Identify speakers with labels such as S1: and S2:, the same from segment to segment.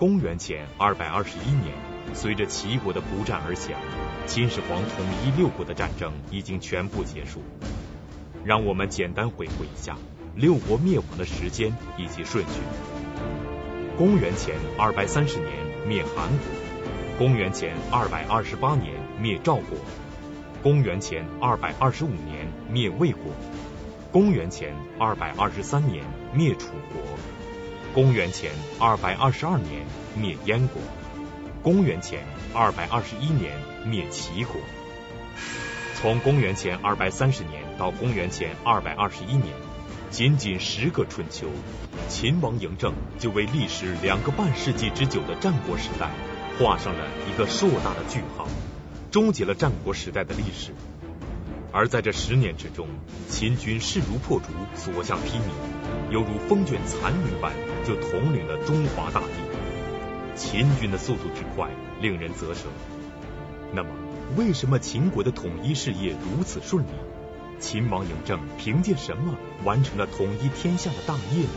S1: 公元前二百二十一年，随着齐国的不战而降，秦始皇统一六国的战争已经全部结束。让我们简单回顾一下六国灭亡的时间以及顺序。公元前二百三十年灭韩国，公元前二百二十八年灭赵国，公元前二百二十五年灭魏国，公元前二百二十三年灭楚国。公元前二百二十二年灭燕国，公元前二百二十一年灭齐国。从公元前二百三十年到公元前二百二十一年，仅仅十个春秋，秦王嬴政就为历时两个半世纪之久的战国时代画上了一个硕大的句号，终结了战国时代的历史。而在这十年之中，秦军势如破竹，所向披靡，犹如风卷残云般，就统领了中华大地。秦军的速度之快，令人啧舌。那么，为什么秦国的统一事业如此顺利？秦王嬴政凭借什么完成了统一天下的大业呢？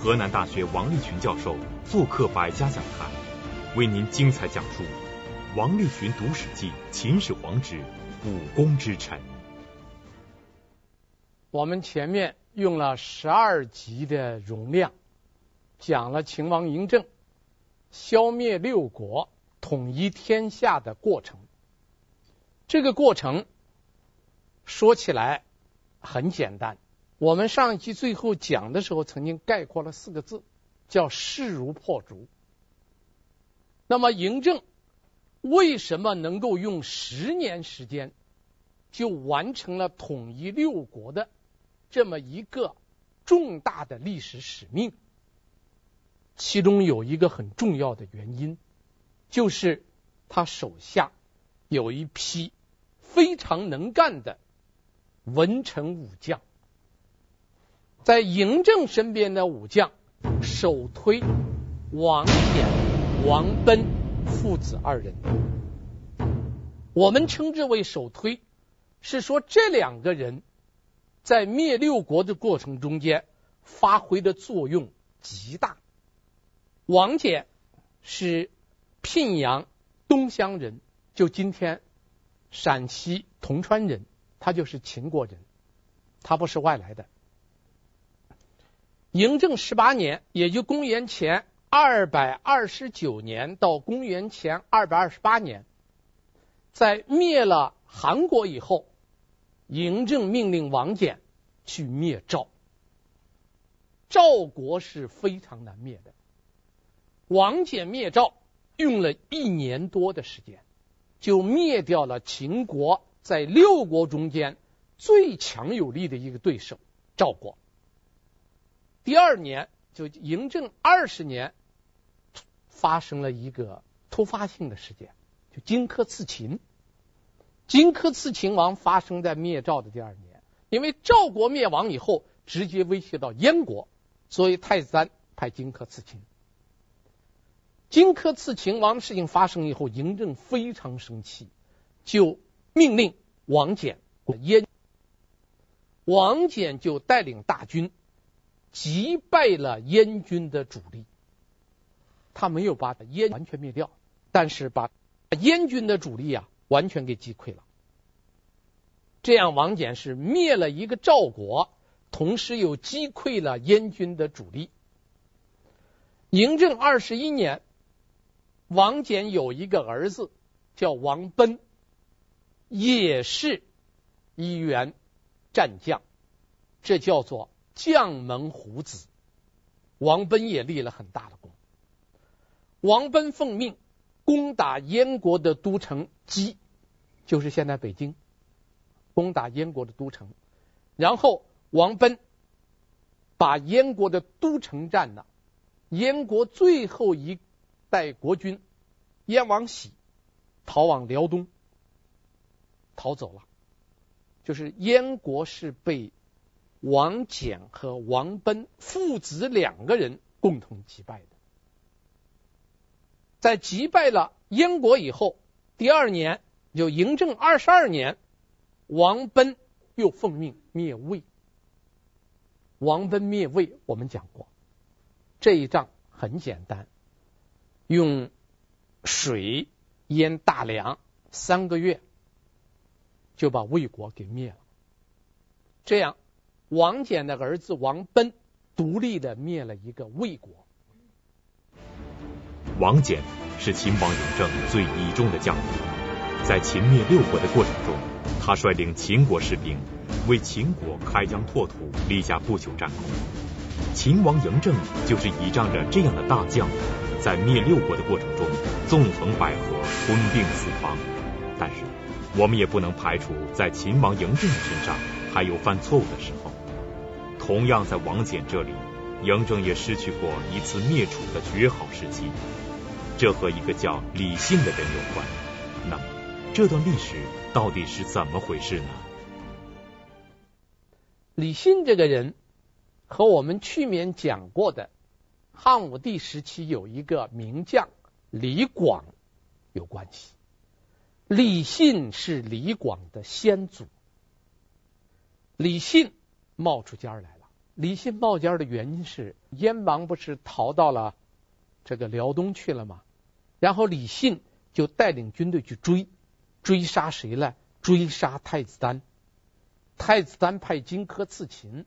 S1: 河南大学王立群教授做客百家讲坛，为您精彩讲述王立群读史记秦始皇之。武功之臣。
S2: 我们前面用了十二集的容量，讲了秦王嬴政消灭六国、统一天下的过程。这个过程说起来很简单。我们上一集最后讲的时候，曾经概括了四个字，叫势如破竹。那么嬴政。为什么能够用十年时间就完成了统一六国的这么一个重大的历史使命？其中有一个很重要的原因，就是他手下有一批非常能干的文臣武将。在嬴政身边的武将，首推王翦、王贲。父子二人，我们称之为首推，是说这两个人在灭六国的过程中间发挥的作用极大。王翦是沁阳东乡人，就今天陕西铜川人，他就是秦国人，他不是外来的。嬴政十八年，也就公元前。二百二十九年到公元前二百二十八年，在灭了韩国以后，嬴政命令王翦去灭赵。赵国是非常难灭的，王翦灭赵用了一年多的时间，就灭掉了秦国在六国中间最强有力的一个对手赵国。第二年，就嬴政二十年。发生了一个突发性的事件，就荆轲刺秦。荆轲刺秦王发生在灭赵的第二年，因为赵国灭亡以后，直接威胁到燕国，所以太子丹派荆轲刺秦。荆轲刺秦王的事情发生以后，嬴政非常生气，就命令王翦燕。王翦就带领大军击败了燕军的主力。他没有把燕完全灭掉，但是把燕军的主力啊完全给击溃了。这样，王翦是灭了一个赵国，同时又击溃了燕军的主力。嬴政二十一年，王翦有一个儿子叫王奔，也是一员战将，这叫做将门虎子。王贲也立了很大的功。王贲奉命攻打燕国的都城箕，就是现在北京。攻打燕国的都城，然后王贲把燕国的都城占了，燕国最后一代国君燕王喜逃往辽东，逃走了。就是燕国是被王翦和王贲父子两个人共同击败的。在击败了燕国以后，第二年就嬴政二十二年，王贲又奉命灭魏。王贲灭魏，我们讲过，这一仗很简单，用水淹大梁三个月，就把魏国给灭了。这样，王翦的儿子王贲独立的灭了一个魏国。
S1: 王翦是秦王嬴政最倚重的将领，在秦灭六国的过程中，他率领秦国士兵为秦国开疆拓土，立下不朽战功。秦王嬴政就是倚仗着这样的大将，在灭六国的过程中纵横捭阖，吞并四方。但是，我们也不能排除在秦王嬴政的身上还有犯错误的时候。同样，在王翦这里，嬴政也失去过一次灭楚的绝好时机。这和一个叫李信的人有关。那么，这段历史到底是怎么回事呢？
S2: 李信这个人和我们去年讲过的汉武帝时期有一个名将李广有关系。李信是李广的先祖。李信冒出尖来。李信冒尖的原因是燕王不是逃到了这个辽东去了吗？然后李信就带领军队去追，追杀谁呢？追杀太子丹。太子丹派荆轲刺秦，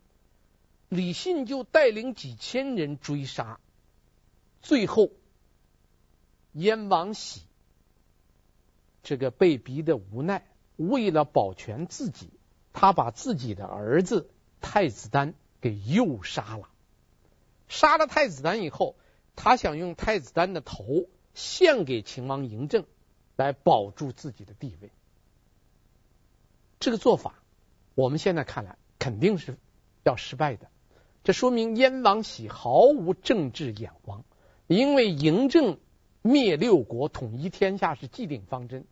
S2: 李信就带领几千人追杀。最后，燕王喜这个被逼的无奈，为了保全自己，他把自己的儿子太子丹给诱杀了。杀了太子丹以后，他想用太子丹的头。献给秦王嬴政，来保住自己的地位。这个做法，我们现在看来肯定是要失败的。这说明燕王喜毫无政治眼光，因为嬴政灭六国、统一天下是既定方针，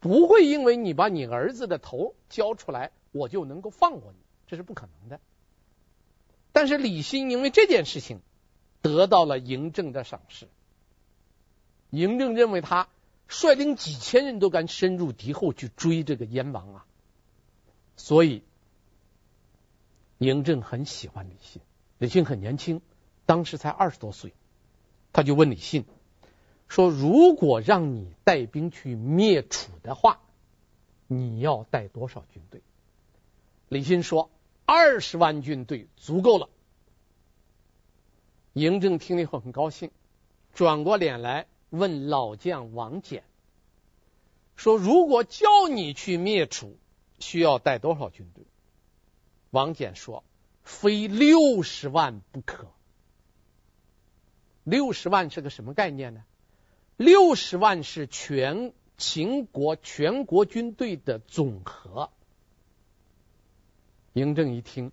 S2: 不会因为你把你儿子的头交出来，我就能够放过你，这是不可能的。但是李信因为这件事情得到了嬴政的赏识。嬴政认为他率领几千人都敢深入敌后去追这个燕王啊，所以嬴政很喜欢李信。李信很年轻，当时才二十多岁，他就问李信说：“如果让你带兵去灭楚的话，你要带多少军队？”李信说：“二十万军队足够了。”嬴政听了以后很高兴，转过脸来。问老将王翦说：“如果叫你去灭楚，需要带多少军队？”王翦说：“非六十万不可。”六十万是个什么概念呢？六十万是全秦国全国军队的总和。嬴政一听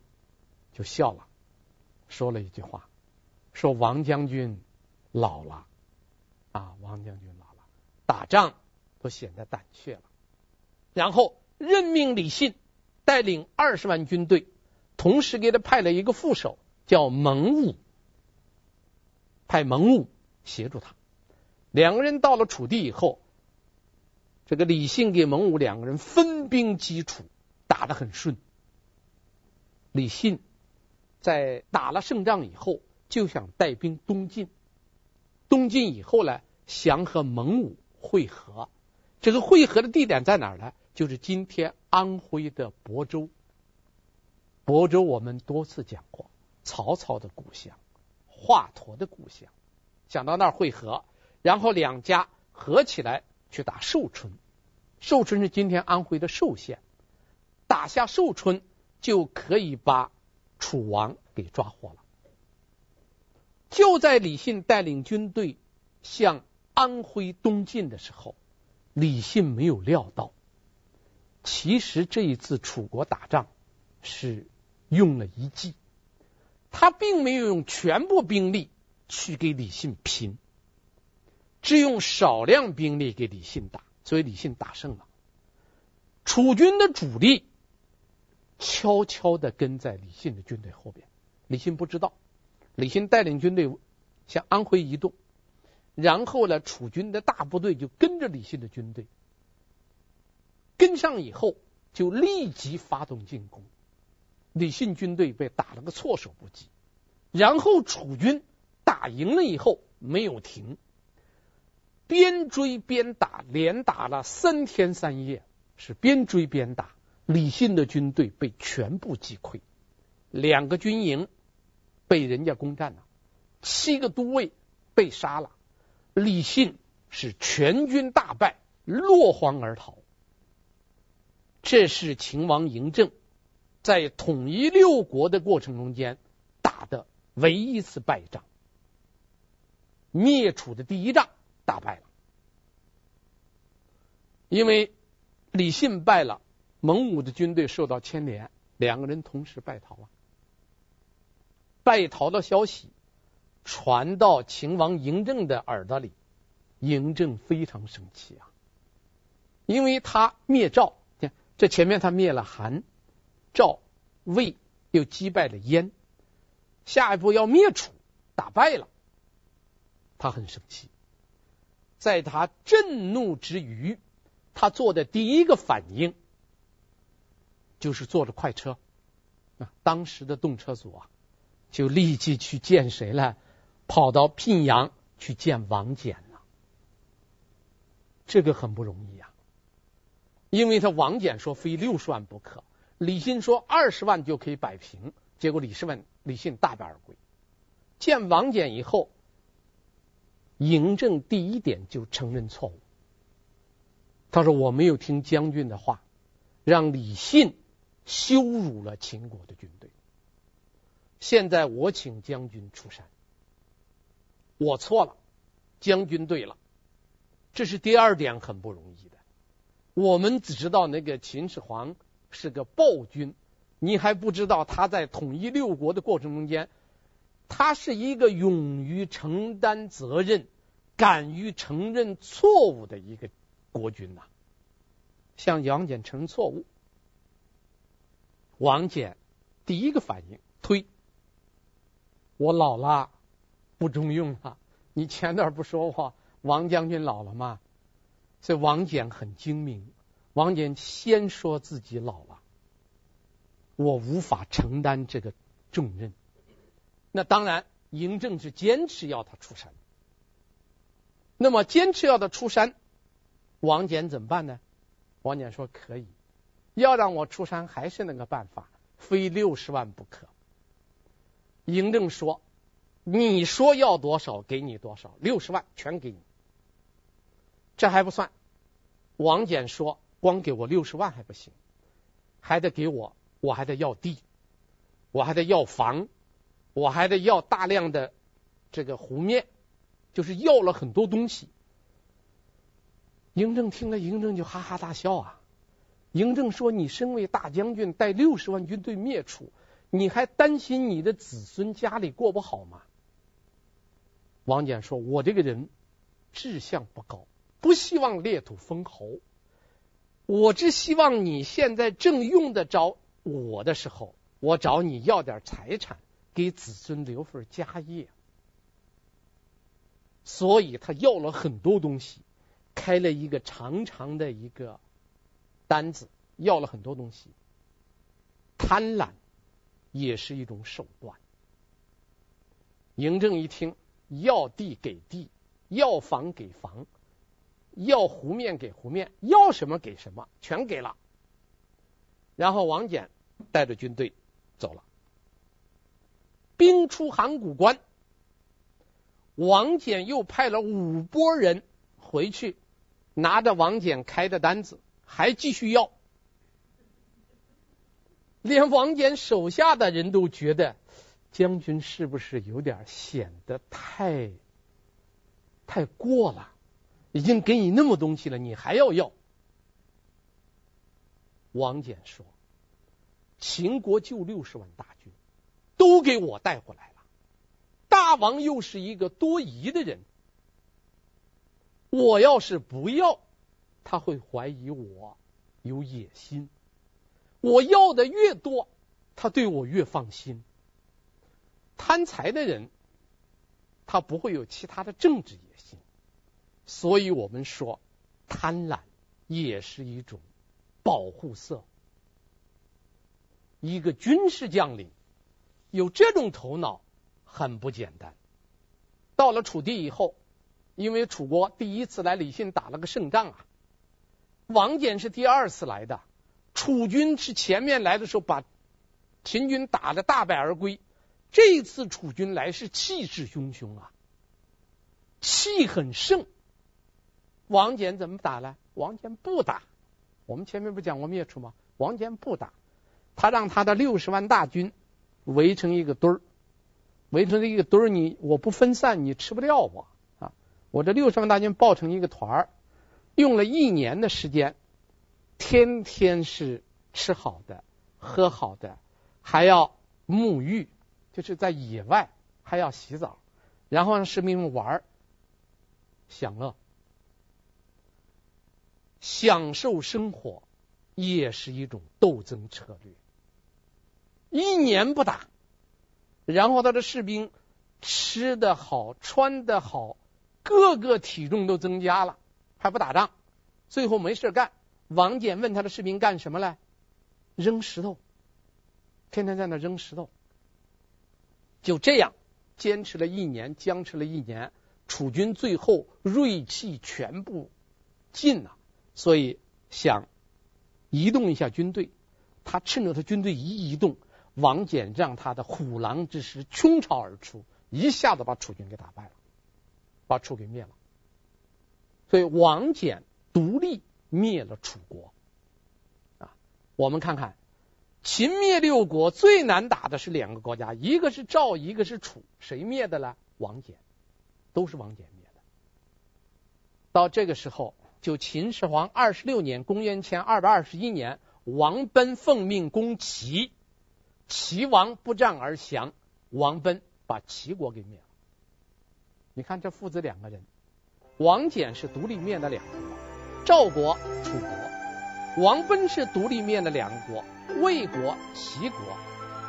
S2: 就笑了，说了一句话：“说王将军老了。”啊，王将军老了，打仗都显得胆怯了。然后任命李信带领二十万军队，同时给他派了一个副手，叫蒙武，派蒙武协助他。两个人到了楚地以后，这个李信给蒙武两个人分兵击楚，打得很顺。李信在打了胜仗以后，就想带兵东进。东进以后呢，想和蒙武会合。这个会合的地点在哪儿呢？就是今天安徽的亳州。亳州我们多次讲过，曹操的故乡，华佗的故乡。想到那儿会合，然后两家合起来去打寿春。寿春是今天安徽的寿县。打下寿春，就可以把楚王给抓获了。就在李信带领军队向安徽东进的时候，李信没有料到，其实这一次楚国打仗是用了一计，他并没有用全部兵力去给李信拼，只用少量兵力给李信打，所以李信打胜了。楚军的主力悄悄地跟在李信的军队后边，李信不知道。李信带领军队向安徽移动，然后呢，楚军的大部队就跟着李信的军队，跟上以后就立即发动进攻，李信军队被打了个措手不及。然后楚军打赢了以后没有停，边追边打，连打了三天三夜，是边追边打。李信的军队被全部击溃，两个军营被人家攻占了，七个都尉被杀了，李信是全军大败，落荒而逃。这是秦王嬴政在统一六国的过程中间打的唯一一次败仗，灭楚的第一仗打败了，因为李信败了。蒙武的军队受到牵连，两个人同时败逃了。败逃的消息传到秦王嬴政的耳朵里，嬴政非常生气啊，因为他灭赵，这前面他灭了韩、赵、魏，又击败了燕，下一步要灭楚，打败了，他很生气。在他震怒之余，他做的第一个反应。就是坐着快车啊，当时的动车组啊，就立即去见谁了？跑到聘阳去见王翦了。这个很不容易啊，因为他王翦说非六十万不可，李信说二十万就可以摆平，结果李世问李信大败而归。见王翦以后，嬴政第一点就承认错误，他说我没有听将军的话，让李信。羞辱了秦国的军队，现在我请将军出山，我错了，将军对了，这是第二点很不容易的。我们只知道那个秦始皇是个暴君，你还不知道他在统一六国的过程中间，他是一个勇于承担责任、敢于承认错误的一个国君呐。向杨戬承认错误。王翦第一个反应推，我老了，不中用了。你前段不说话，王将军老了吗？所以王翦很精明。王翦先说自己老了，我无法承担这个重任。那当然，嬴政是坚持要他出山。那么坚持要他出山，王翦怎么办呢？王翦说可以。要让我出山，还是那个办法，非六十万不可。嬴政说：“你说要多少，给你多少，六十万全给你。”这还不算，王翦说：“光给我六十万还不行，还得给我，我还得要地，我还得要房，我还得要大量的这个湖面，就是要了很多东西。”嬴政听了，嬴政就哈哈大笑啊。嬴政说：“你身为大将军，带六十万军队灭楚，你还担心你的子孙家里过不好吗？”王翦说：“我这个人志向不高，不希望裂土封侯。我只希望你现在正用得着我的时候，我找你要点财产，给子孙留份家业。”所以他要了很多东西，开了一个长长的一个。单子要了很多东西，贪婪也是一种手段。嬴政一听，要地给地，要房给房，要湖面给湖面，要什么给什么，全给了。然后王翦带着军队走了，兵出函谷关，王翦又派了五拨人回去，拿着王翦开的单子。还继续要，连王翦手下的人都觉得将军是不是有点显得太太过了？已经给你那么东西了，你还要要？王翦说：“秦国就六十万大军，都给我带回来了。大王又是一个多疑的人，我要是不要。”他会怀疑我有野心，我要的越多，他对我越放心。贪财的人，他不会有其他的政治野心，所以我们说，贪婪也是一种保护色。一个军事将领有这种头脑很不简单。到了楚地以后，因为楚国第一次来李信打了个胜仗啊，王翦是第二次来的，楚军是前面来的时候把秦军打的大败而归，这一次楚军来是气势汹汹啊，气很盛。王翦怎么打呢？王翦不打。我们前面不讲过灭楚吗？王翦不打，他让他的六十万大军围成一个堆儿，围成一个堆儿，你我不分散，你吃不掉我啊！我这六十万大军抱成一个团儿，用了一年的时间，天天是吃好的、喝好的，还要沐浴，就是在野外还要洗澡，然后让士兵们玩、享乐。享受生活也是一种斗争策略。一年不打，然后他的士兵吃得好，穿得好，个个体重都增加了，还不打仗，最后没事干。王翦问他的士兵干什么来？扔石头，天天在那扔石头。就这样坚持了一年，僵持了一年，楚军最后锐气全部尽了。所以想移动一下军队，他趁着他军队一移动，王翦让他的虎狼之师冲巢而出，一下子把楚军给打败了，把楚给灭了。所以王翦独立灭了楚国。啊，我们看看秦灭六国最难打的是两个国家，一个是赵，一个是楚，谁灭的呢？王翦，都是王翦灭的。到这个时候。就秦始皇二十六年，公元前二百二十一年，王贲奉命攻齐，齐王不战而降，王贲把齐国给灭了。你看这父子两个人，王翦是独立灭的两国，赵国、楚国；王贲是独立灭的两国，魏国、齐国。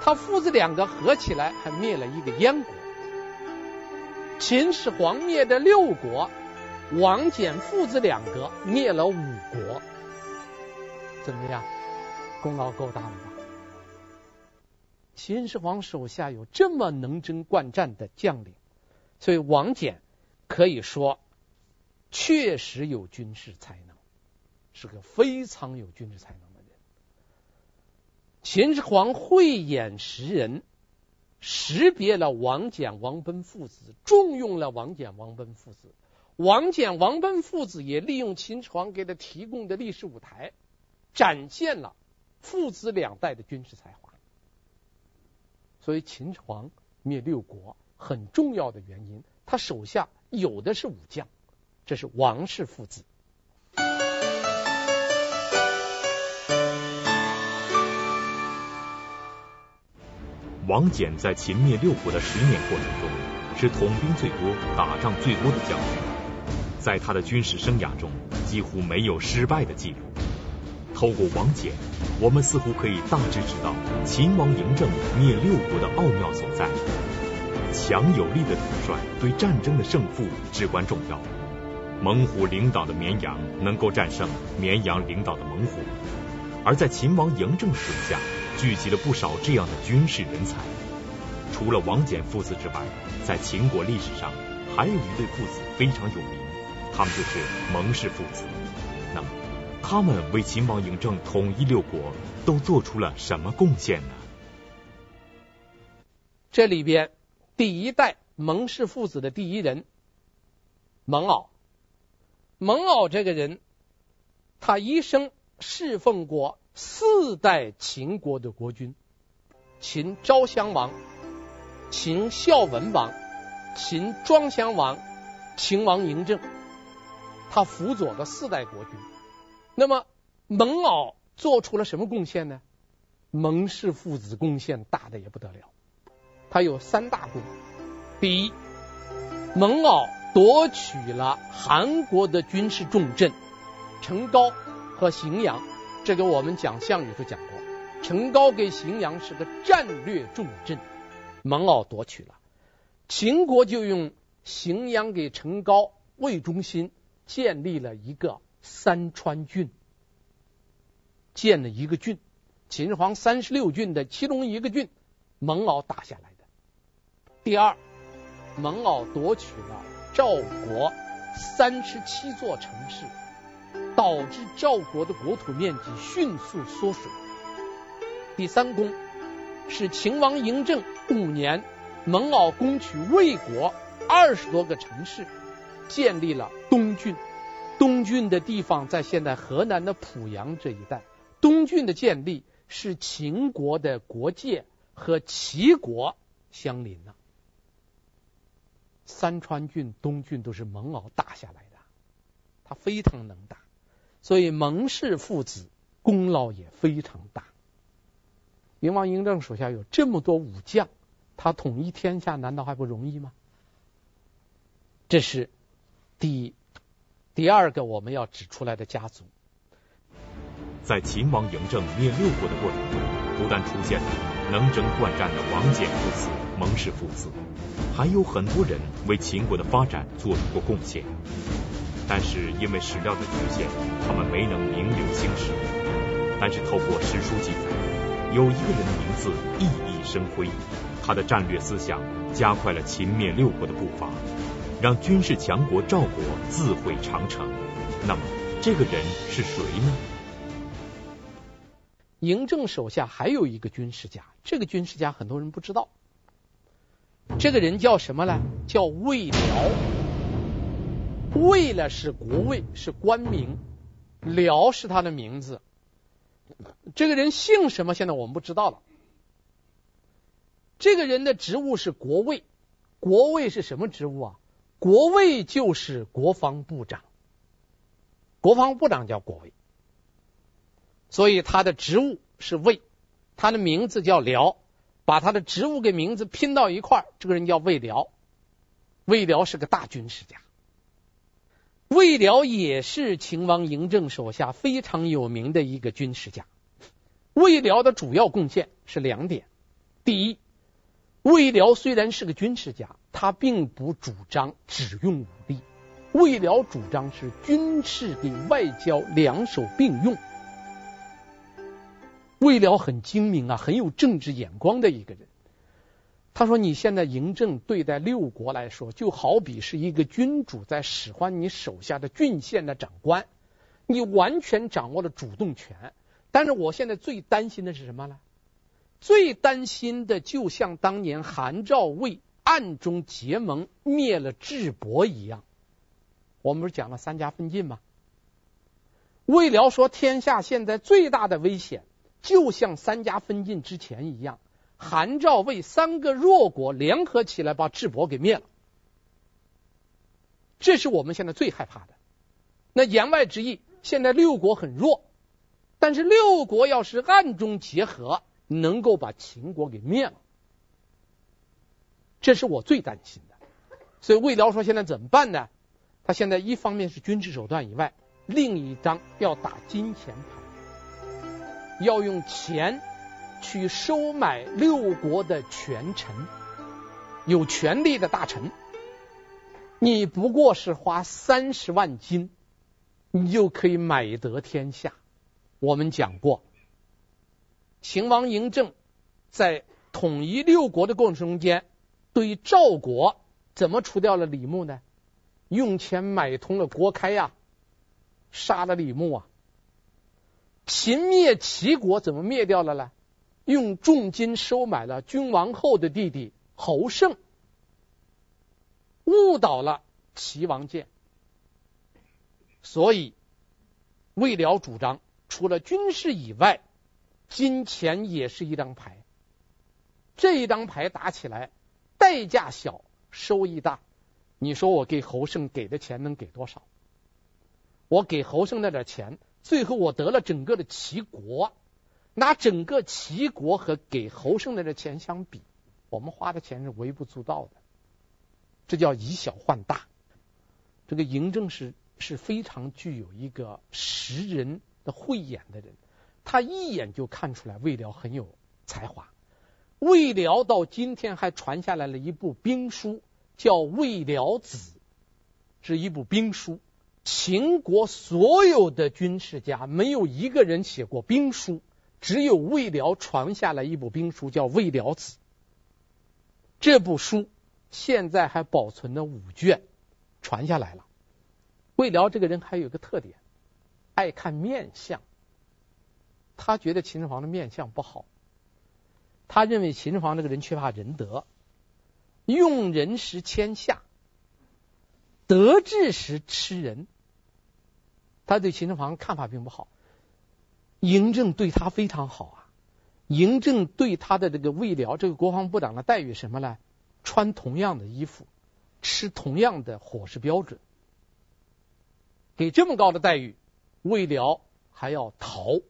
S2: 他父子两个合起来还灭了一个燕国。秦始皇灭的六国。王翦父子两个灭了五国，怎么样？功劳够大了吧？秦始皇手下有这么能征惯战的将领，所以王翦可以说确实有军事才能，是个非常有军事才能的人。秦始皇慧眼识人，识别了王翦、王贲父子，重用了王翦、王贲父子。王翦、王贲父子也利用秦始皇给他提供的历史舞台，展现了父子两代的军事才华。所以秦始皇灭六国很重要的原因，他手下有的是武将，这是王氏父子。
S1: 王翦在秦灭六国的十年过程中，是统兵最多、打仗最多的将领。在他的军事生涯中，几乎没有失败的记录。透过王翦，我们似乎可以大致知道秦王嬴政灭六国的奥妙所在。强有力的统帅对战争的胜负至关重要。猛虎领导的绵羊能够战胜绵羊领导的猛虎，而在秦王嬴政手下聚集了不少这样的军事人才。除了王翦父子之外，在秦国历史上还有一对父子非常有名。他们就是蒙氏父子。那么，他们为秦王嬴政统一六国都做出了什么贡献呢？
S2: 这里边第一代蒙氏父子的第一人蒙骜。蒙骜这个人，他一生侍奉过四代秦国的国君：秦昭襄王、秦孝文王、秦庄襄王、秦王嬴政。他辅佐了四代国君，那么蒙骜做出了什么贡献呢？蒙氏父子贡献大的也不得了，他有三大功。第一，蒙骜夺取了韩国的军事重镇成皋和荥阳，这个我们讲项羽时讲过，成皋给荥阳是个战略重镇，蒙骜夺取了，秦国就用荥阳给成皋为中心。建立了一个三川郡，建了一个郡，秦始皇三十六郡的其中一个郡，蒙骜打下来的。第二，蒙骜夺取了赵国三十七座城市，导致赵国的国土面积迅速缩水。第三功是秦王嬴政五年，蒙骜攻取魏国二十多个城市，建立了东郡。东郡的地方在现在河南的濮阳这一带。东郡的建立是秦国的国界和齐国相邻了。三川郡、东郡都是蒙敖打下来的，他非常能打，所以蒙氏父子功劳也非常大。秦王嬴政手下有这么多武将，他统一天下难道还不容易吗？这是第第二个我们要指出来的家族。
S1: 在秦王嬴政灭六国的过程中，不但出现了能征惯战的王翦父子、蒙氏父子，还有很多人为秦国的发展做出过贡献。但是因为史料的局限，他们没能名留青史。但是透过史书记载，有一个人的名字熠熠生辉，他的战略思想加快了秦灭六国的步伐，让军事强国赵国自毁长城。那么这个人是谁呢？
S2: 嬴政手下还有一个军事家，这个军事家很多人不知道。这个人叫什么呢？叫魏辽。魏呢是国尉，是官名；辽是他的名字。这个人姓什么？现在我们不知道了。这个人的职务是国尉。国尉是什么职务啊？国尉就是国防部长。国防部长叫国尉。所以他的职务是尉，他的名字叫辽，把他的职务跟名字拼到一块儿，这个人叫魏辽。魏辽是个大军事家，魏辽也是秦王嬴政手下非常有名的一个军事家。魏辽的主要贡献是两点：第一，魏辽虽然是个军事家，他并不主张只用武力，魏辽主张是军事跟外交两手并用。魏辽很精明啊，很有政治眼光的一个人。他说：“你现在嬴政对待六国来说，就好比是一个君主在使唤你手下的郡县的长官，你完全掌握了主动权。但是我现在最担心的是什么呢？最担心的就像当年韩赵魏暗中结盟灭了智伯一样。我们不是讲了三家分晋吗？魏辽说，天下现在最大的危险。”就像三家分晋之前一样，韩赵魏三个弱国联合起来把智伯给灭了，这是我们现在最害怕的。那言外之意，现在六国很弱，但是六国要是暗中结合，能够把秦国给灭了，这是我最担心的。所以魏辽说：“现在怎么办呢？”他现在一方面是军事手段以外，另一张要打金钱牌。要用钱去收买六国的权臣，有权力的大臣，你不过是花三十万金，你就可以买得天下。我们讲过，秦王嬴政在统一六国的过程中间，对赵国怎么除掉了李牧呢？用钱买通了郭开呀，杀了李牧啊。秦灭齐国怎么灭掉了呢？用重金收买了君王后的弟弟侯胜，误导了齐王建。所以魏辽主张，除了军事以外，金钱也是一张牌。这一张牌打起来，代价小，收益大。你说我给侯胜给的钱能给多少？我给侯胜那点钱。最后我得了整个的齐国，拿整个齐国和给侯胜的这钱相比，我们花的钱是微不足道的，这叫以小换大。这个嬴政是是非常具有一个识人的慧眼的人，他一眼就看出来魏辽很有才华。魏辽到今天还传下来了一部兵书，叫《魏辽子》，是一部兵书。秦国所有的军事家没有一个人写过兵书，只有魏辽传下来一部兵书，叫《魏辽子》。这部书现在还保存了五卷，传下来了。魏辽这个人还有个特点，爱看面相。他觉得秦始皇的面相不好，他认为秦始皇这个人缺乏仁德，用人时谦下，得志时吃人。他对秦始皇看法并不好。嬴政对他非常好啊，嬴政对他的这个魏辽这个国防部长的待遇什么呢？穿同样的衣服，吃同样的伙食标准，给这么高的待遇，魏辽还要逃，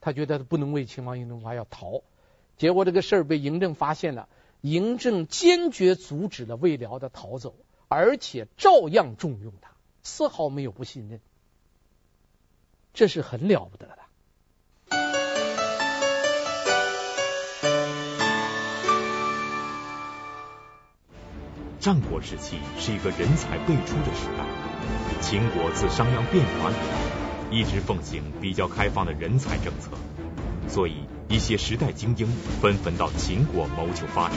S2: 他觉得他不能为秦王嬴政还要逃，结果这个事儿被嬴政发现了，嬴政坚决阻止了魏辽的逃走，而且照样重用他，丝毫没有不信任，这是很了不得的。
S1: 战国时期是一个人才辈出的时代。秦国自商鞅变法以来，一直奉行比较开放的人才政策，所以一些时代精英纷纷到秦国谋求发展。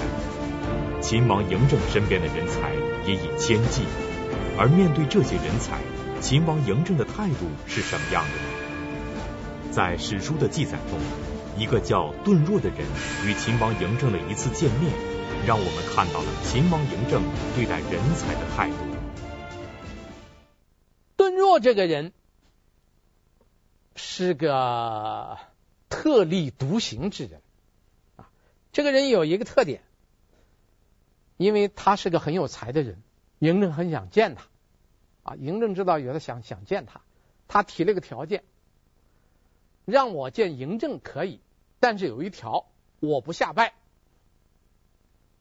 S1: 秦王嬴政身边的人才也以千计，而面对这些人才，秦王嬴政的态度是什么样的呢？在史书的记载中，一个叫顿若的人与秦王嬴政的一次见面。让我们看到了秦王嬴政对待人才的态度。
S2: 顿若这个人是个特立独行之人啊，这个人有一个特点，因为他是个很有才的人，嬴政很想见他啊。嬴政知道有的想想见他，他提了个条件，让我见嬴政可以，但是有一条，我不下拜。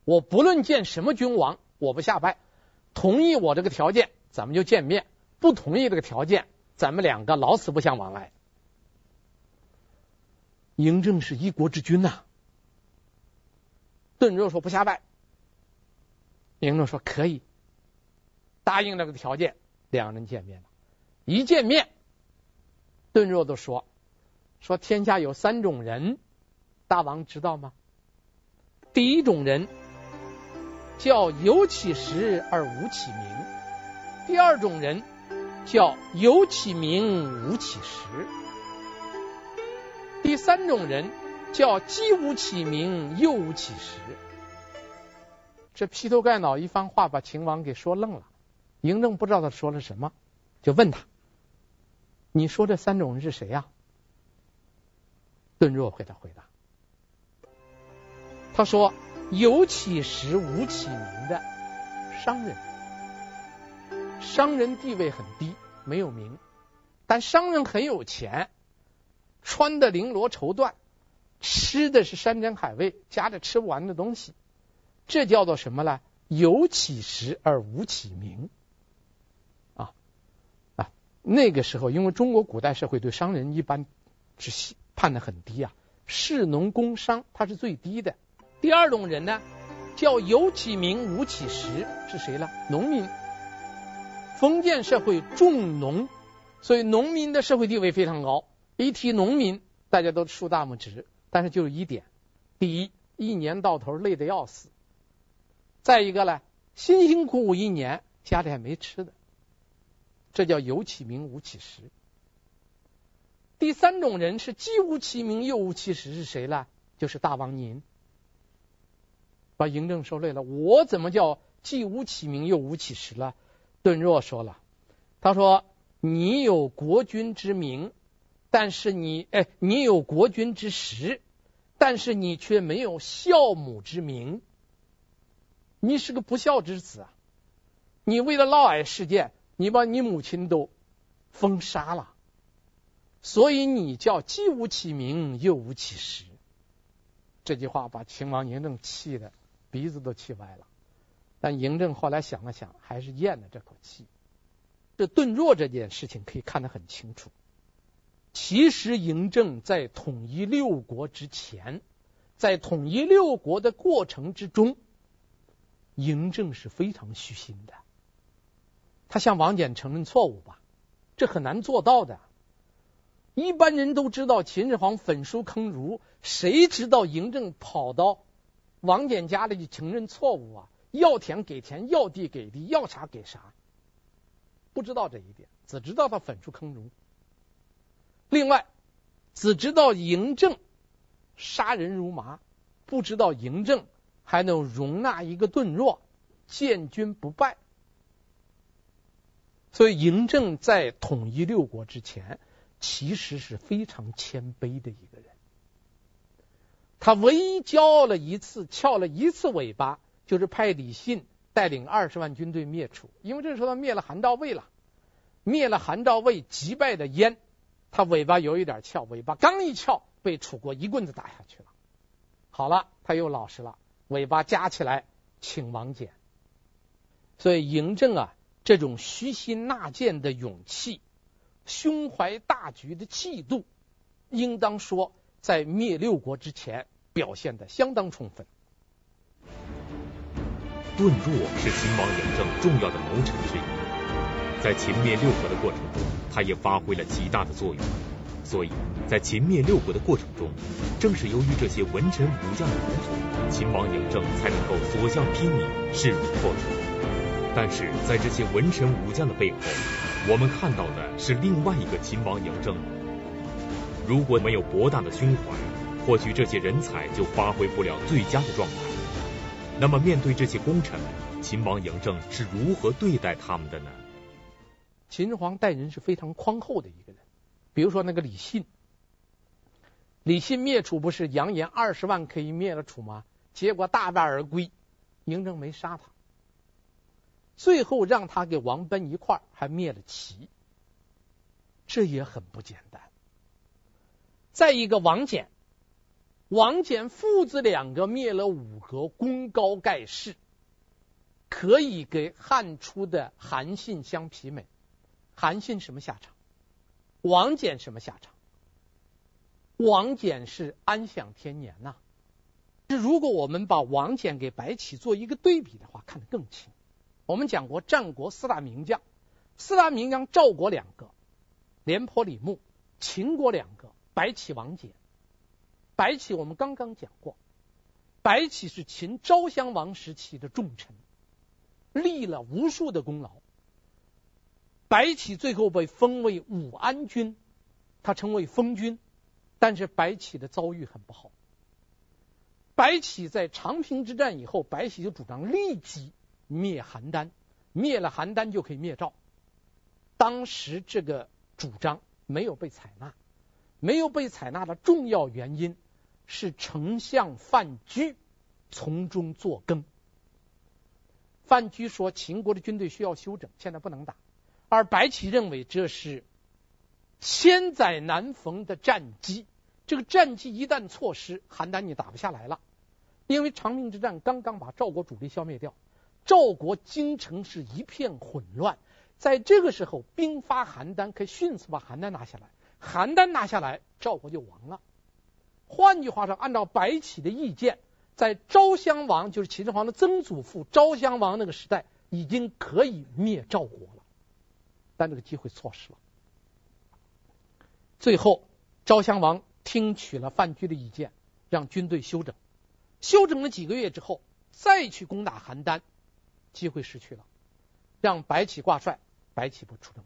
S2: 我不论见什么君王，我不下拜。同意我这个条件，咱们就见面；不同意这个条件，咱们两个老死不相往来。嬴政是一国之君呐。顿若说不下拜，嬴政说可以，答应这个条件，两人见面了。一见面，顿若都说：“说天下有三种人，大王知道吗？第一种人。”叫有其实而无其名，第二种人叫有其名无其实，第三种人叫既无其名又无其实。这劈头盖脑一番话把秦王给说愣了，嬴政不知道他说了什么，就问他：“你说这三种人是谁呀？”顿若回答回答，他说。有起时无起名的商人，商人地位很低，没有名，但商人很有钱，穿的绫罗绸缎，吃的是山珍海味，夹着吃不完的东西，这叫做什么呢？有起时而无起名啊啊！那个时候，因为中国古代社会对商人一般是判的很低啊，士农工商它是最低的。第二种人呢，叫有其名无其实，是谁呢？农民。封建社会重农，所以农民的社会地位非常高。一提农民，大家都竖大拇指。但是就是一点：第一，一年到头累得要死；再一个呢，辛辛苦苦一年，家里还没吃的。这叫有其名无其实。第三种人是既无其名又无其实，是谁呢？就是大王您。把嬴政说累了，我怎么叫既无其名又无其实了？顿若说了，他说：“你有国君之名，但是你哎，你有国君之实，但是你却没有孝母之名。你是个不孝之子啊！你为了嫪毐事件，你把你母亲都封杀了，所以你叫既无其名又无其实。”这句话把秦王嬴政气的。鼻子都气歪了，但嬴政后来想了想，还是咽了这口气。这顿弱这件事情可以看得很清楚。其实嬴政在统一六国之前，在统一六国的过程之中，嬴政是非常虚心的。他向王翦承认错误吧，这很难做到的。一般人都知道秦始皇焚书坑儒，谁知道嬴政跑到？王翦家里就承认错误啊，要田给田，要地给地，要啥给啥。不知道这一点，只知道他焚书坑儒。另外，只知道嬴政杀人如麻，不知道嬴政还能容纳一个顿弱，建军不败。所以嬴政在统一六国之前，其实是非常谦卑的一个人。他唯一骄傲了一次，翘了一次尾巴，就是派李信带领二十万军队灭楚。因为这时候他灭了韩赵魏了，灭了韩赵魏，击败了燕，他尾巴有一点翘，尾巴刚一翘，被楚国一棍子打下去了。好了，他又老实了，尾巴夹起来请王翦。所以嬴政啊，这种虚心纳谏的勇气，胸怀大局的气度，应当说。在灭六国之前，表现得相当充分。
S1: 顿弱是秦王嬴政重要的谋臣之一，在秦灭六国的过程中，他也发挥了极大的作用。所以在秦灭六国的过程中，正是由于这些文臣武将的辅佐，秦王嬴政才能够所向披靡，势如破竹。但是在这些文臣武将的背后，我们看到的是另外一个秦王嬴政。如果没有博大的胸怀，或许这些人才就发挥不了最佳的状态。那么，面对这些功臣，秦王嬴政是如何对待他们的呢？
S2: 秦始皇待人是非常宽厚的一个人。比如说那个李信，李信灭楚不是扬言二十万可以灭了楚吗？结果大败而归，嬴政没杀他，最后让他给王奔一块儿还灭了齐，这也很不简单。再一个王翦，王翦父子两个灭了五个，功高盖世，可以给汉初的韩信相媲美。韩信什么下场？王翦什么下场？王翦是安享天年呐、这如果我们把王翦给白起做一个对比的话，看得更清。我们讲过战国四大名将，四大名将赵国两个，廉颇、李牧；秦国两个。白起、王翦，白起我们刚刚讲过，白起是秦昭襄王时期的重臣，立了无数的功劳。白起最后被封为武安君，他成为封君，但是白起的遭遇很不好。白起在长平之战以后，白起就主张立即灭邯郸，灭了邯郸就可以灭赵。当时这个主张没有被采纳。没有被采纳的重要原因是丞相范雎从中作梗。范雎说秦国的军队需要休整，现在不能打，而白起认为这是千载难逢的战机，这个战机一旦错失，邯郸你打不下来了。因为长平之战刚刚把赵国主力消灭掉，赵国京城是一片混乱，在这个时候兵发邯郸，可以迅速把邯郸拿下来。邯郸拿下来，赵国就亡了。换句话说，按照白起的意见，在昭襄王就是秦始皇的曾祖父昭襄王那个时代，已经可以灭赵国了，但这个机会错失了。最后，昭襄王听取了范雎的意见，让军队休整。休整了几个月之后，再去攻打邯郸，机会失去了，让白起挂帅，白起不出征。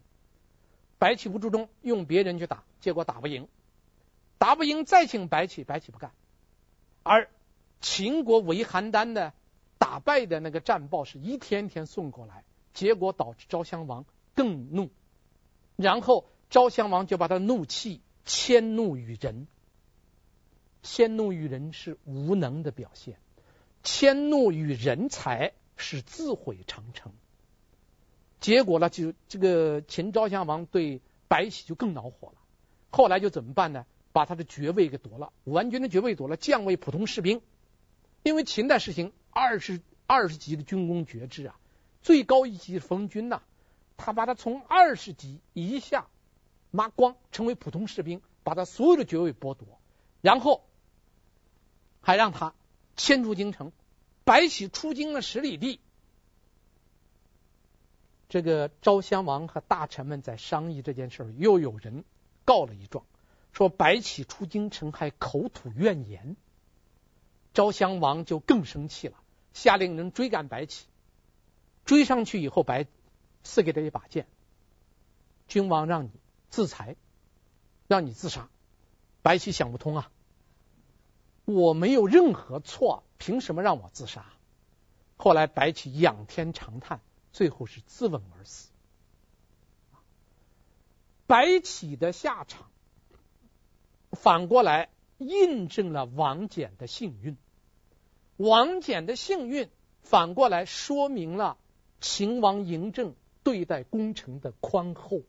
S2: 白起不出征，用别人去打，结果打不赢，打不赢再请白起，白起不干。而秦国围邯郸的打败的那个战报是一天天送过来，结果导致昭襄王更怒，然后昭襄王就把他怒气迁怒于人，迁怒于人是无能的表现，迁怒于人才是自毁长城。结果呢，就这个秦昭襄王对白起就更恼火了。后来就怎么办呢？把他的爵位给夺了，武安君的爵位夺了，降为普通士兵。因为秦代实行二十二十级的军功爵制啊，最高一级是封君呐，他把他从二十级一下抹光，成为普通士兵，把他所有的爵位剥夺，然后还让他迁出京城。白起出京了十里地。这个昭襄王和大臣们在商议这件事儿，又有人告了一状，说白起出京城还口吐怨言。昭襄王就更生气了，下令人追赶白起。追上去以后，白赐给他一把剑，君王让你自裁，让你自杀。白起想不通啊，我没有任何错，凭什么让我自杀？后来白起仰天长叹，最后是自刎而死。白起的下场，反过来印证了王翦的幸运。王翦的幸运，反过来说明了秦王嬴政对待功臣的宽厚。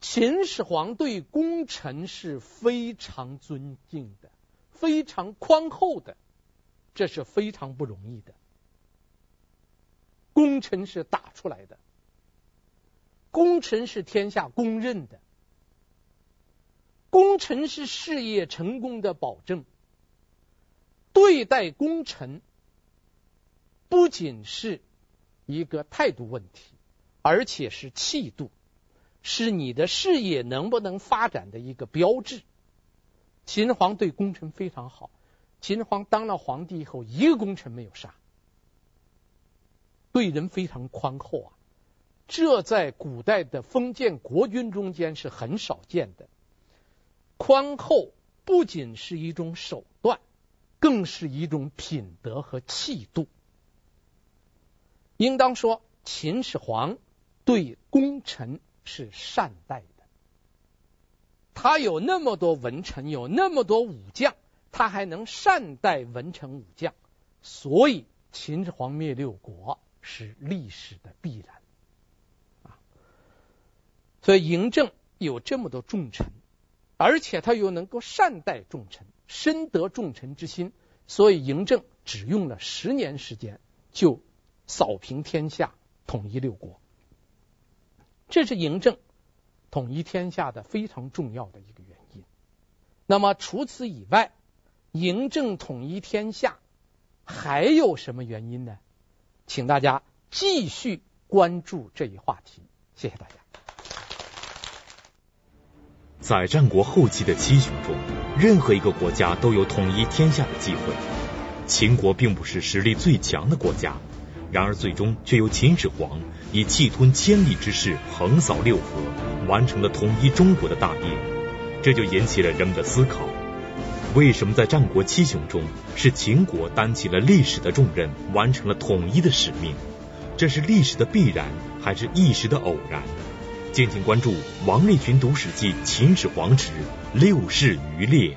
S2: 秦始皇对功臣是非常尊敬的，非常宽厚的，这是非常不容易的。功臣是打出来的。功臣是天下公认的，功臣是事业成功的保证。对待功臣，不仅是一个态度问题，而且是气度，是你的事业能不能发展的一个标志。秦始皇对功臣非常好，秦始皇当了皇帝以后，一个功臣没有杀，对人非常宽厚啊。这在古代的封建国君中间是很少见的。宽厚不仅是一种手段，更是一种品德和气度。应当说，秦始皇对功臣是善待的。他有那么多文臣，有那么多武将，他还能善待文臣武将，所以秦始皇灭六国是历史的必然啊。所以嬴政有这么多重臣，而且他又能够善待重臣，深得重臣之心，所以嬴政只用了十年时间就扫平天下，统一六国。这是嬴政统一天下的非常重要的一个原因。那么除此以外，嬴政统一天下还有什么原因呢？请大家继续关注这一话题。谢谢大家。
S1: 在战国后期的七雄中，任何一个国家都有统一天下的机会。秦国并不是实力最强的国家，然而最终却由秦始皇以气吞千里之势横扫六合，完成了统一中国的大业。这就引起了人们的思考：为什么在战国七雄中，是秦国担起了历史的重任，完成了统一的使命？这是历史的必然，还是一时的偶然？敬请关注《王立群读史记·秦始皇之六世余烈》。